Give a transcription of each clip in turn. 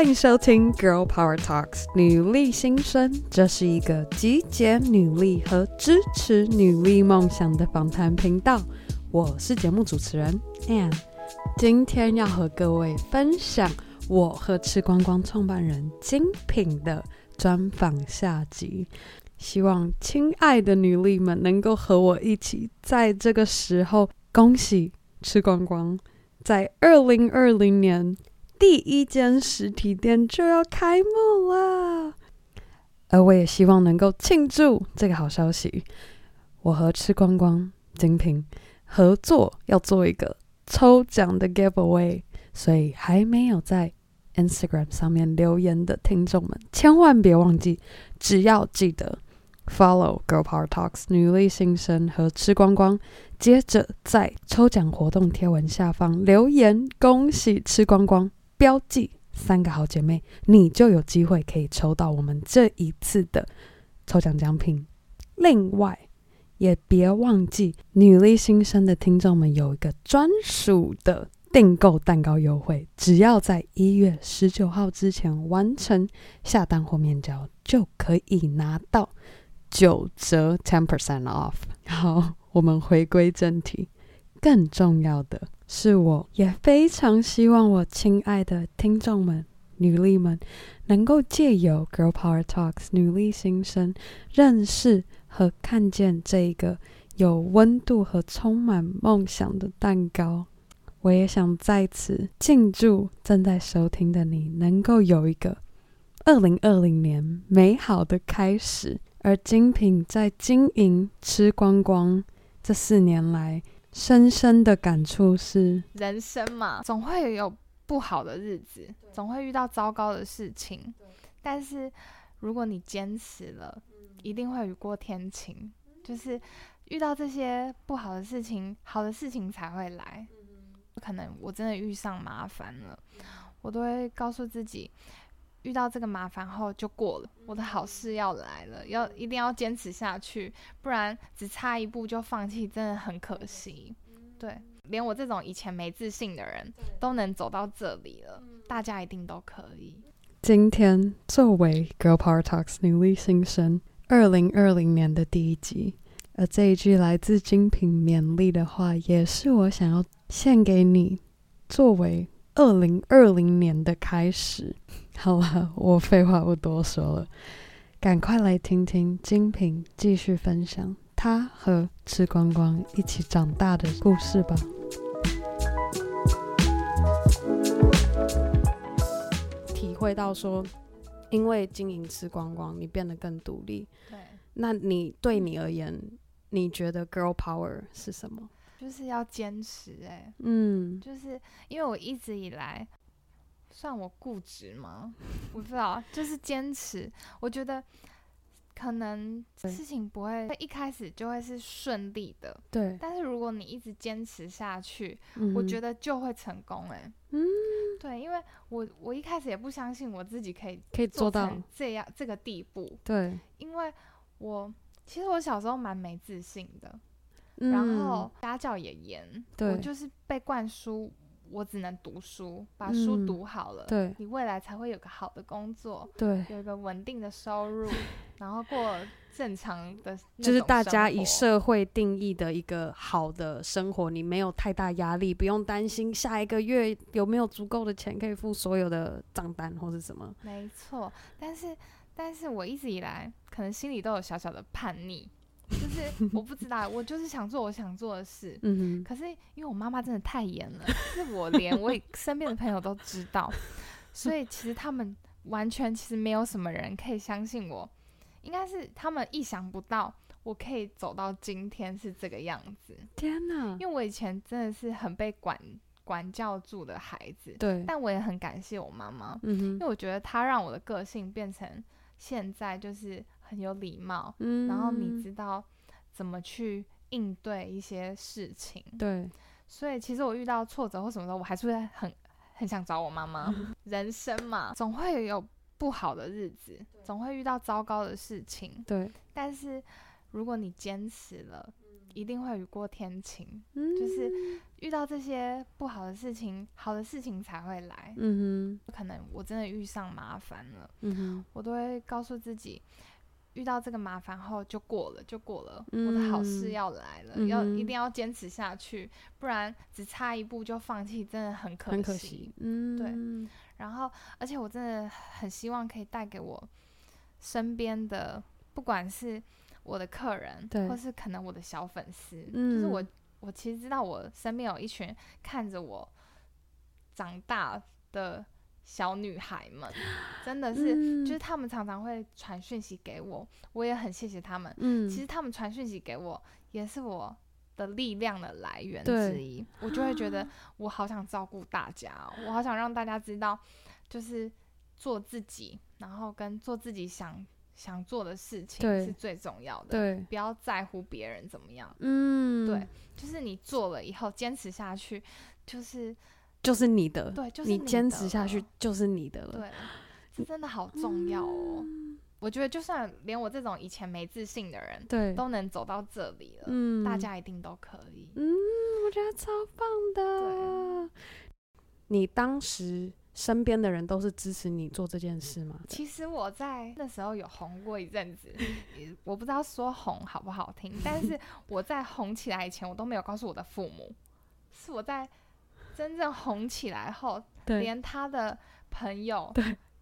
欢迎收听《Girl Power Talks》女力新生，这是一个集结女力和支持女力梦想的访谈频道。我是节目主持人 Anne，今天要和各位分享我和吃光光创办人精品的专访下集。希望亲爱的女力们能够和我一起，在这个时候恭喜吃光光，在二零二零年。第一间实体店就要开幕了，而我也希望能够庆祝这个好消息。我和吃光光精品合作要做一个抽奖的 giveaway，所以还没有在 Instagram 上面留言的听众们，千万别忘记，只要记得 follow Girl Power Talks 女力新生和吃光光，接着在抽奖活动贴文下方留言，恭喜吃光光。标记三个好姐妹，你就有机会可以抽到我们这一次的抽奖奖品。另外，也别忘记女力新生的听众们有一个专属的订购蛋糕优惠，只要在一月十九号之前完成下单或面交，就可以拿到九折 （ten percent off）。好，我们回归正题，更重要的。是我也非常希望我亲爱的听众们、女力们，能够借由 Girl Power Talks 女力新生，认识和看见这个有温度和充满梦想的蛋糕。我也想在此庆祝正在收听的你，能够有一个二零二零年美好的开始。而精品在经营吃光光这四年来。深深的感触是，人生嘛，总会有不好的日子，总会遇到糟糕的事情。但是，如果你坚持了，一定会雨过天晴。就是遇到这些不好的事情，好的事情才会来。可能我真的遇上麻烦了，我都会告诉自己。遇到这个麻烦后就过了，我的好事要来了，要一定要坚持下去，不然只差一步就放弃，真的很可惜。对，连我这种以前没自信的人都能走到这里了，大家一定都可以。今天作为 Girl Power Talks 女力新生二零二零年的第一集，而这一句来自精品勉励的话，也是我想要献给你，作为二零二零年的开始。好了，我废话不多说了，赶快来听听精品继续分享他和吃光光一起长大的故事吧。体会到说，因为经营吃光光，你变得更独立。对，那你对你而言，你觉得 girl power 是什么？就是要坚持、欸。哎，嗯，就是因为我一直以来。算我固执吗？我不知道，就是坚持。我觉得可能事情不会一开始就会是顺利的，对。但是如果你一直坚持下去，嗯、我觉得就会成功、欸。哎，嗯，对，因为我我一开始也不相信我自己可以可以做到这样这个地步，对。因为我其实我小时候蛮没自信的，嗯、然后家教也严，对，我就是被灌输。我只能读书，把书读好了，嗯、对，你未来才会有个好的工作，对，有一个稳定的收入，然后过正常的，就是大家以社会定义的一个好的生活，你没有太大压力，不用担心下一个月有没有足够的钱可以付所有的账单或是什么。没错，但是，但是我一直以来可能心里都有小小的叛逆。就是我不知道，我就是想做我想做的事。嗯哼。可是因为我妈妈真的太严了，就是我连我 身边的朋友都知道，所以其实他们完全其实没有什么人可以相信我，应该是他们意想不到我可以走到今天是这个样子。天哪！因为我以前真的是很被管管教住的孩子。对。但我也很感谢我妈妈，嗯哼。因为我觉得她让我的个性变成现在就是。很有礼貌，嗯，然后你知道怎么去应对一些事情，对，所以其实我遇到挫折或什么时候，我还是会很很想找我妈妈。人生嘛，总会有不好的日子，总会遇到糟糕的事情，对。但是如果你坚持了，一定会雨过天晴，嗯，就是遇到这些不好的事情，好的事情才会来。嗯哼，可能我真的遇上麻烦了，嗯哼，我都会告诉自己，遇到这个麻烦后就过了，就过了，嗯，我的好事要来了，嗯，要一定要坚持下去，不然只差一步就放弃，真的很可惜。很可惜，嗯，对。然后，而且我真的很希望可以带给我身边的，不管是。我的客人，或是可能我的小粉丝，嗯，就是我，我其实知道我身边有一群看着我长大的小女孩们，真的是，嗯，就是他们常常会传讯息给我，我也很谢谢他们。嗯，其实他们传讯息给我，也是我的力量的来源之一。我就会觉得，我好想照顾大家，我好想让大家知道，就是做自己，然后跟做自己想。想做的事情是最重要的，对，不要在乎别人怎么样。嗯，对，就是你做了以后坚持下去，就是就是你的，对，就是你坚持下去就是你的了。对，这真的好重要哦。嗯，我觉得就算连我这种以前没自信的人，对，都能走到这里了，嗯，大家一定都可以。嗯，我觉得超棒的。对，你当时。身边的人都是支持你做这件事吗？其实我在那时候有红过一阵子，我不知道说红好不好听，但是我在红起来以前，我都没有告诉我的父母，是我在真正红起来后，连他的朋友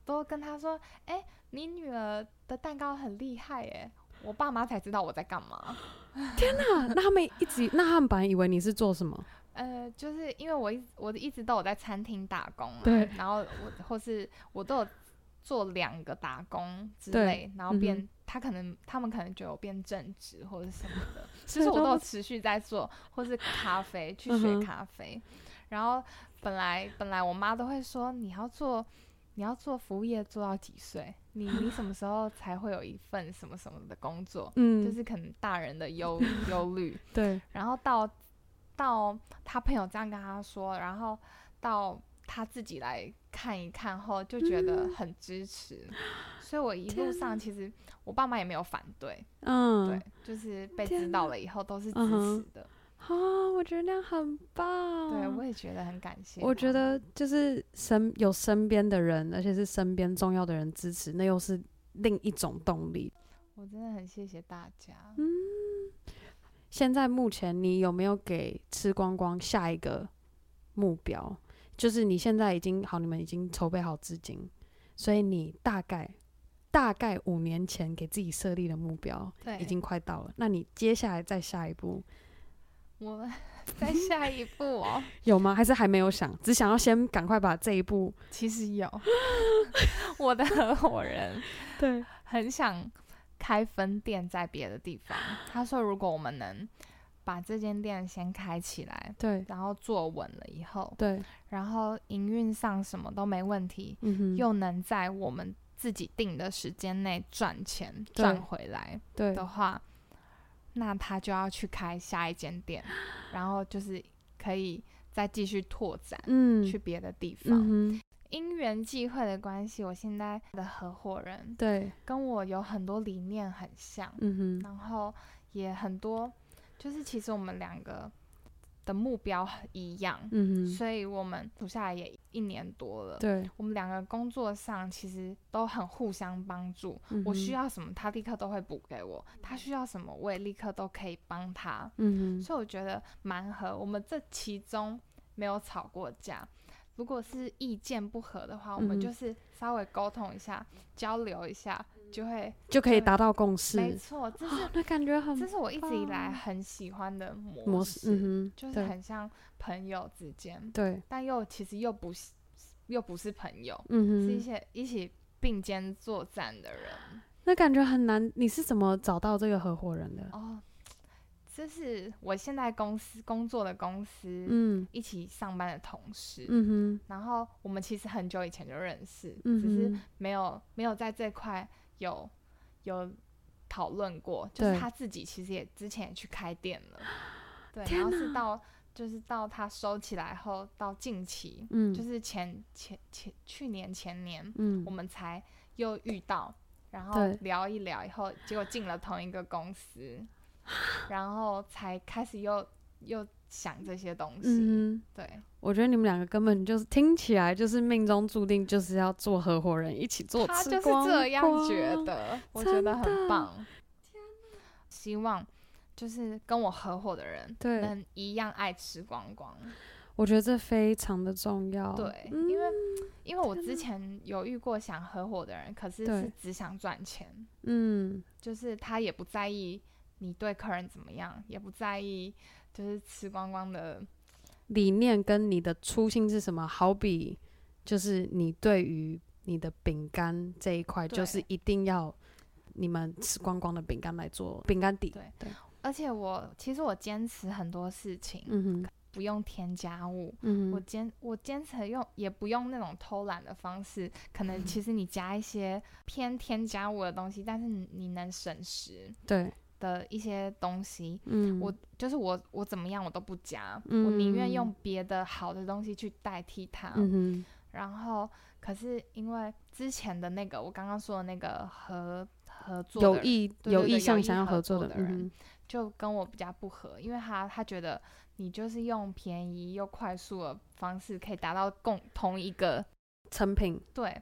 都跟他说：“哎、欸，你女儿的蛋糕很厉害耶！”我爸妈才知道我在干嘛。天哪！那他们一直，那他们本来以为你是做什么？呃，就是因为我一我一直都有在餐厅打工嘛，对，然后我或是我都有做两个打工之类，然后变、嗯、他可能他们可能觉得我变正职或者什么的，其实我都有持续在做，或是咖啡去学咖啡，嗯、然后本来本来我妈都会说，你要做你要做服务业做到几岁？你你什么时候才会有一份什么什么的工作？嗯，就是可能大人的忧 忧虑，对，然后到。到他朋友这样跟他说，然后到他自己来看一看后，就觉得很支持。嗯、所以我一路上其实我爸妈也没有反对，嗯，对，就是被知道了以后都是支持的。啊、哦，我觉得那样很棒。对，我也觉得很感谢。我觉得就是身有身边的人，而且是身边重要的人支持，那又是另一种动力。我真的很谢谢大家。嗯。现在目前你有没有给吃光光下一个目标？就是你现在已经好，你们已经筹备好资金，所以你大概大概五年前给自己设立的目标，对，已经快到了。那你接下来再下一步，我们 再下一步哦，有吗？还是还没有想？只想要先赶快把这一步。其实有，我的合伙人对很想。开分店在别的地方，他说如果我们能把这间店先开起来，对，然后坐稳了以后，对，然后营运上什么都没问题，嗯哼，又能在我们自己定的时间内赚钱赚回来，对的话，那他就要去开下一间店，然后就是可以再继续拓展，嗯，去别的地方。嗯因缘际会的关系，我现在的合伙人对跟我有很多理念很像，嗯哼，然后也很多，就是其实我们两个的目标很一样，所以我们处下来也一年多了，对，我们两个工作上其实都很互相帮助，嗯，我需要什么他立刻都会补给我，他需要什么我也立刻都可以帮他，嗯哼，所以我觉得蛮合，我们这其中没有吵过架。如果是意见不合的话，嗯、我们就是稍微沟通一下，交流一下，就会就可以达到共识。没错，这是、哦、那感觉很，这是我一直以来很喜欢的模式，就是很像朋友之间，对，但又其实又不是又不是朋友，嗯哼，是一些一起并肩作战的人。那感觉很难，你是怎么找到这个合伙人的？哦。这是我现在公司工作的公司，嗯，一起上班的同事，嗯哼，然后我们其实很久以前就认识，嗯，只是没有没有在这块有有讨论过，就是他自己其实也之前也去开店了，对，然后是到就是到他收起来后，到近期，嗯，就是前前前去年前年，嗯，我们才又遇到，然后聊一聊以后，结果进了同一个公司。然后才开始又又想这些东西。嗯，对，我觉得你们两个根本就是听起来就是命中注定就是要做合伙人，一起做吃光光。他就是这样觉得，我觉得很棒。希望就是跟我合伙的人，对，能一样爱吃光光。我觉得这非常的重要。对，嗯、因为因为我之前有遇过想合伙的人，可是是只想赚钱。嗯，就是他也不在意你对客人怎么样，也不在意就是吃光光的理念跟你的初心是什么。好比就是你对于你的饼干这一块，就是一定要你们吃光光的饼干来做饼干底。对对，而且我其实我坚持很多事情。嗯哼。不用添加物，嗯、我坚我坚持用，也不用那种偷懒的方式。可能 其实你加一些偏添加物的东西，嗯、但是你能省时，对的一些东西，嗯，我就是我我怎么样我都不加，嗯、我宁愿用别的好的东西去代替它。嗯、然后，可是因为之前的那个我刚刚说的那个合合作有意有意向想要合作的人，嗯、就跟我比较不合，因为他他觉得。你就是用便宜又快速的方式，可以达到共同一个成品。对，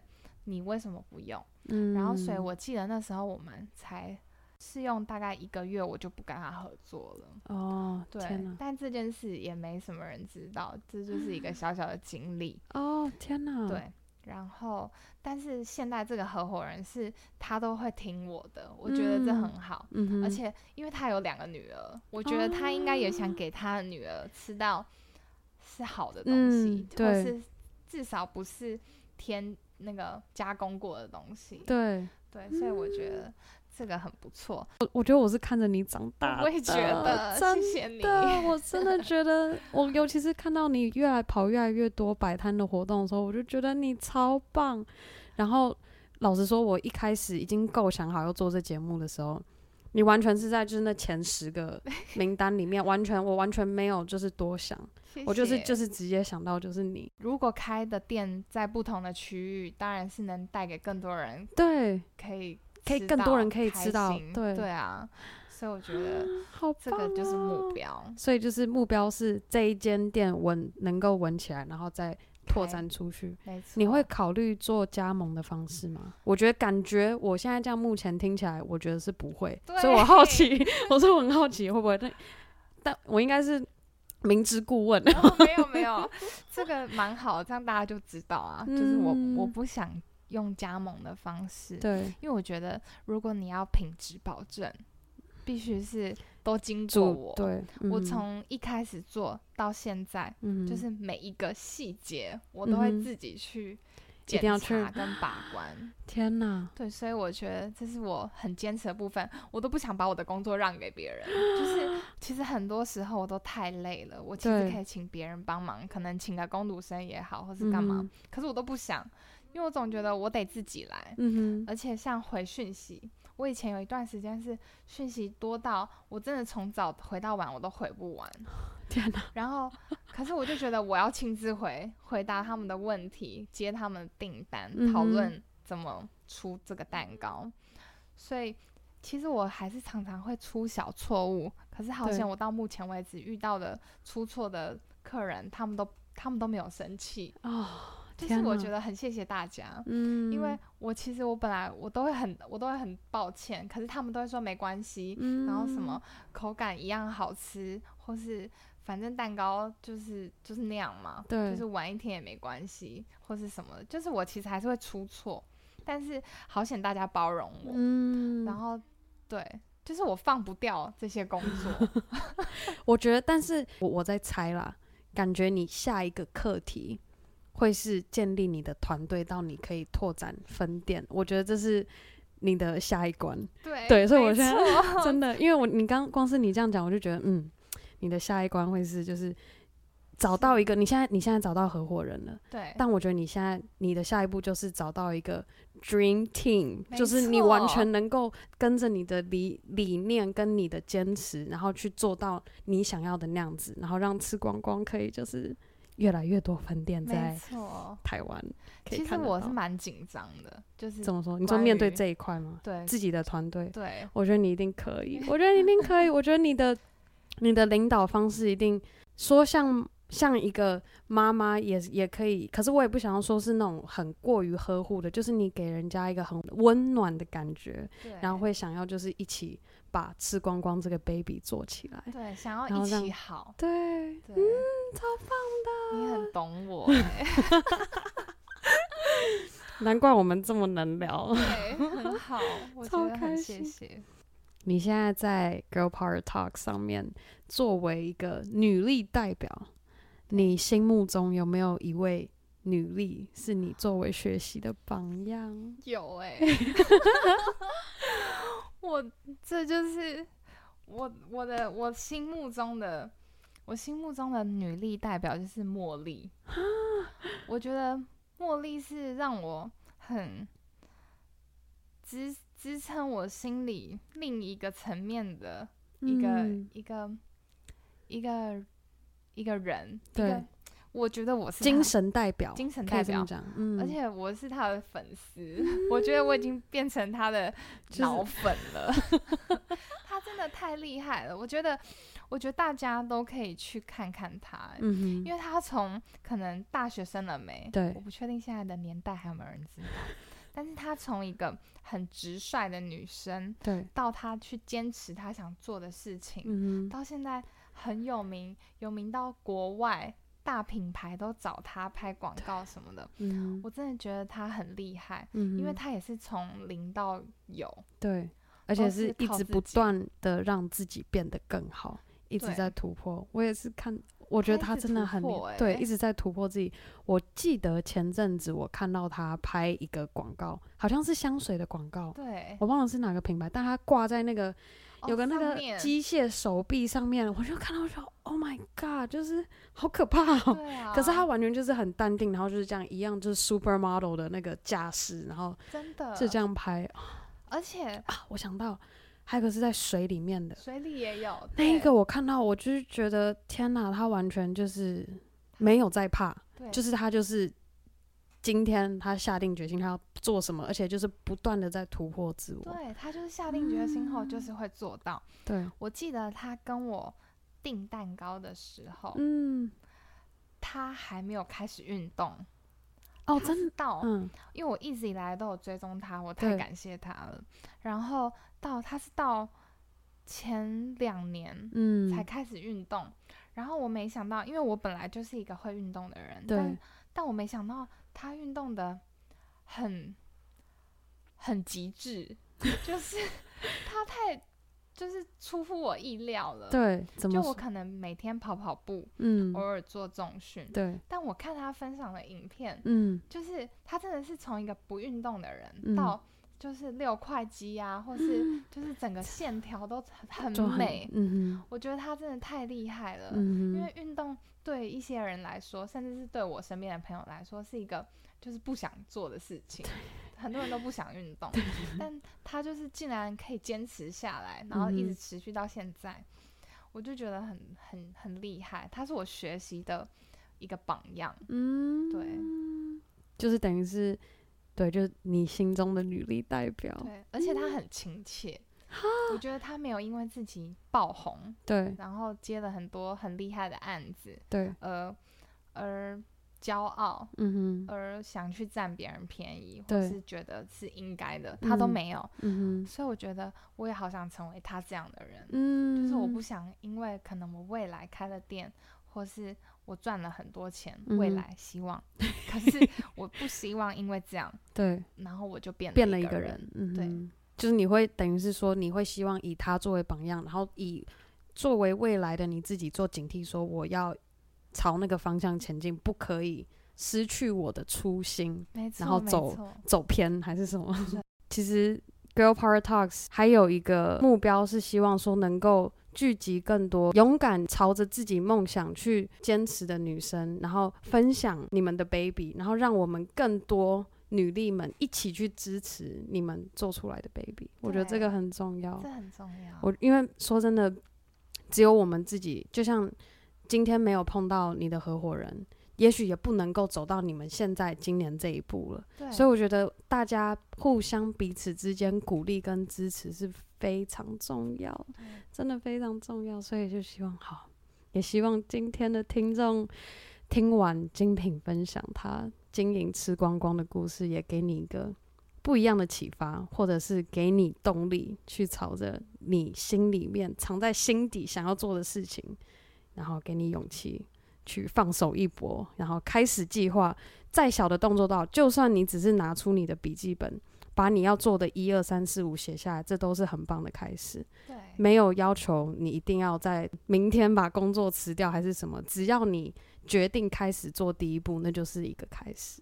你为什么不用？嗯，然后所以我记得那时候我们才试用大概一个月，我就不跟他合作了。哦，对。但这件事也没什么人知道，这就是一个小小的经历。哦，天哪。对。然后，但是现在这个合伙人是他都会听我的，我觉得这很好。嗯、而且，因为他有两个女儿，我觉得他应该也想给他的女儿吃到是好的东西，嗯、或是至少不是添那个加工过的东西。对对，所以我觉得。这个很不错，我我觉得我是看着你长大的，我也觉得，谢谢你。我真的觉得，我尤其是看到你越来跑越来越多摆摊的活动的时候，我就觉得你超棒。然后老实说，我一开始已经构想好要做这节目的时候，你完全是在就是那前十个 名单里面，完全我完全没有就是多想，谢谢。我就是就是直接想到就是你。如果开的店在不同的区域，当然是能带给更多人，对，可以。可以更多人可以吃到，对对啊，所以我觉得这个就是目标。啊、所以就是目标是这一间店稳能够稳起来，然后再拓展出去。你会考虑做加盟的方式吗？我觉得感觉我现在这样目前听起来，我觉得是不会。所以我好奇，我说我很好奇会不会？但但我应该是明知故问。哦、没有没有，这个蛮好，这样大家就知道啊。嗯、就是我我不想。用加盟的方式，对，因为我觉得如果你要品质保证，必须是都经过我，对，嗯、我从一开始做到现在，嗯、就是每一个细节我都会自己去检查跟把关。天哪，对，所以我觉得这是我很坚持的部分，我都不想把我的工作让给别人。就是 其实很多时候我都太累了，我其实可以请别人帮忙，可能请个工读生也好，或是干嘛，嗯、可是我都不想。因为我总觉得我得自己来，嗯、哼而且像回讯息，我以前有一段时间是讯息多到我真的从早回到晚我都回不完，天哪！然后，可是我就觉得我要亲自回回答他们的问题，接他们的订单，讨论怎么出这个蛋糕。嗯、所以，其实我还是常常会出小错误。可是好像我到目前为止遇到的出错的客人，他们都他们都没有生气哦。就是我觉得很谢谢大家，嗯，因为我其实我本来我都会很我都会很抱歉，可是他们都会说没关系，嗯，然后什么口感一样好吃，或是反正蛋糕就是就是那样嘛，对，就是晚一天也没关系，或是什么，就是我其实还是会出错，但是好险大家包容我，嗯，然后对，就是我放不掉这些工作 我觉得，但是我我在猜啦，感觉你下一个课题。会是建立你的团队到你可以拓展分店，我觉得这是你的下一关。对对，所以我现在 真的，因为我你刚光是你这样讲，我就觉得嗯，你的下一关会是就是找到一个，你现在你现在找到合伙人了，对。但我觉得你现在你的下一步就是找到一个 dream team，就是你完全能够跟着你的理理念跟你的坚持，然后去做到你想要的那样子，然后让吃光光可以就是。越来越多分店在，台湾。其实我是蛮紧张的，就是怎么说？你说面对这一块吗？对，自己的团队。对，我觉得你一定可以。我觉得你一定可以。我觉得你的你的领导方式一定说像。像一个妈妈也也可以，可是我也不想要说是那种很过于呵护的，就是你给人家一个很温暖的感觉，然后会想要就是一起把吃光光这个 baby 做起来，对，想要一起好，对，对，嗯，超棒的，你很懂我，欸，难怪我们这么能聊，对，很好，我 觉得很谢谢。你现在在 Girl Power Talk 上面作为一个女力代表。你心目中有没有一位女力是你作为学习的榜样？有哎、欸，我这就是我我的我心目中的我心目中的女力代表就是茉莉。我觉得茉莉是让我很支支撑我心里另一个层面的一个、嗯、一个一个。一个一个人，对，我觉得我是精神代表，精神代表，嗯，而且我是他的粉丝，嗯，我觉得我已经变成他的脑粉了。就是、他真的太厉害了，我觉得，我觉得大家都可以去看看他，嗯，因为他从可能大学生了没，对，我不确定现在的年代还有没有人知道，但是他从一个很直率的女生，对，到他去坚持他想做的事情，嗯，到现在。很有名，有名到国外大品牌都找他拍广告什么的。嗯，我真的觉得他很厉害，嗯，因为他也是从零到有，对，而且是一直不断的让自己变得更好，一直在突破。我也是看，我觉得他真的很厉害，对，一直在突破自己。我记得前阵子我看到他拍一个广告，好像是香水的广告，对，我忘了是哪个品牌，但他挂在那个。有个那个机械手臂上面，我就看到说，Oh my God，就是好可怕哦。对啊。可是他完全就是很淡定，然后就是这样一样，就是 supermodel 的那个架势，然后真的是这样拍。而且啊，我想到还有个是在水里面的，水里也有那一个，我看到我就是觉得天哪，他完全就是没有在怕，就是他就是。今天他下定决心，他要做什么，而且就是不断的在突破自我。对，他就是下定决心后，就是会做到。对、嗯，我记得他跟我订蛋糕的时候，嗯，他还没有开始运动。哦，真的到，嗯，因为我一直以来都有追踪他，我太感谢他了。然后到他是到前两年，嗯，才开始运动。然后我没想到，因为我本来就是一个会运动的人，对，但但我没想到。他运动的很很极致，就是 他太就是出乎我意料了。对，怎么？就我可能每天跑跑步，嗯，偶尔做重训，对。但我看他分享的影片，嗯，就是他真的是从一个不运动的人，嗯，到就是六块肌啊，或是就是整个线条都很美。嗯，我觉得他真的太厉害了，嗯，因为运动。对一些人来说，甚至是对我身边的朋友来说，是一个就是不想做的事情。很多人都不想运动，但他就是竟然可以坚持下来，然后一直持续到现在，嗯、我就觉得很很很厉害。他是我学习的一个榜样。嗯，对，就是等于是，对，就是你心中的女力代表。对，而且他很亲切。我觉得他没有因为自己爆红，对，然后接了很多很厉害的案子，对，而而骄傲，嗯哼，而想去占别人便宜，或是觉得是应该的，他都没有，嗯哼，所以我觉得我也好想成为他这样的人，嗯，就是我不想因为可能我未来开了店，或是我赚了很多钱，未来希望，可是我不希望因为这样，对，然后我就变变了一个人，嗯，对。就是你会等于是说，你会希望以他作为榜样，然后以作为未来的你自己做警惕，说我要朝那个方向前进，不可以失去我的初心，然后走走偏还是什么？其实 Girl Power Talks 还有一个目标是希望说能够聚集更多勇敢朝着自己梦想去坚持的女生，然后分享你们的 baby，然后让我们更多。女力们一起去支持你们做出来的 baby，我觉得这个很重要。这很重要。我因为说真的，只有我们自己，就像今天没有碰到你的合伙人，也许也不能够走到你们现在今年这一步了。对，所以我觉得大家互相彼此之间鼓励跟支持是非常重要，真的非常重要。所以就希望好，也希望今天的听众听完精品分享他经营吃光光的故事，也给你一个不一样的启发，或者是给你动力去朝着你心里面藏在心底想要做的事情，然后给你勇气。去放手一搏，然后开始计划。再小的动作都好，就算你只是拿出你的笔记本，把你要做的一二三四五写下来，这都是很棒的开始。对，没有要求你一定要在明天把工作辞掉还是什么，只要你决定开始做第一步，那就是一个开始。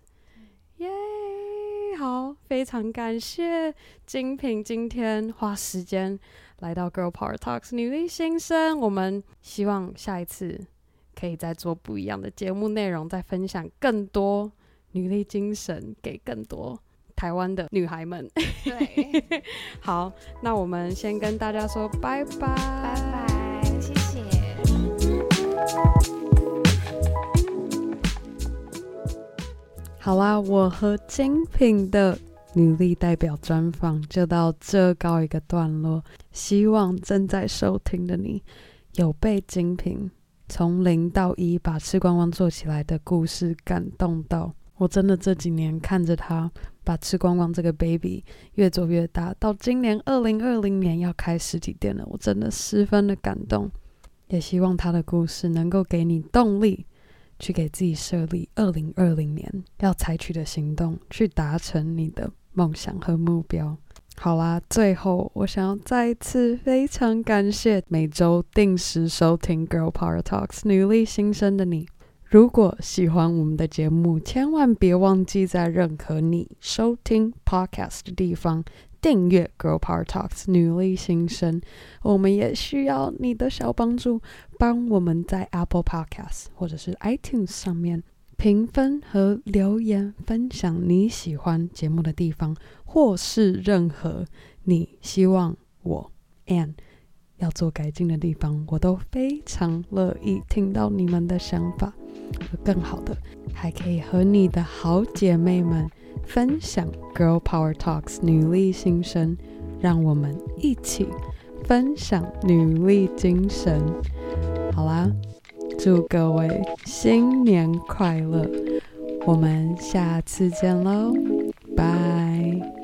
耶、yeah，好，非常感谢精品今天花时间来到 Girl Power Talks 女力新生，我们希望下一次。可以再做不一样的节目内容，再分享更多女力精神给更多台湾的女孩们。对，好，那我们先跟大家说拜拜，拜拜，谢谢。好啦，我和精品的女力代表专访就到这告一个段落，希望正在收听的你有被精品。从零到一把吃光光做起来的故事感动到我，真的这几年看着他把吃光光这个 baby 越做越大，到今年二零二零年要开实体店了，我真的十分的感动。也希望他的故事能够给你动力，去给自己设立二零二零年要采取的行动，去达成你的梦想和目标。好啦，最后我想要再次非常感谢每周定时收听《Girl Power Talks》女力新生的你。如果喜欢我们的节目，千万别忘记在任何你收听 Podcast 的地方订阅《Girl Power Talks》女力新生。我们也需要你的小帮助，帮我们在 Apple Podcast 或者是 iTunes 上面评分和留言，分享你喜欢节目的地方。或是任何你希望我 and 要做改进的地方，我都非常乐意听到你们的想法。更好的，还可以和你的好姐妹们分享 Girl Power Talks 女力新生，让我们一起分享女力精神。好啦，祝各位新年快乐！我们下次见喽，拜。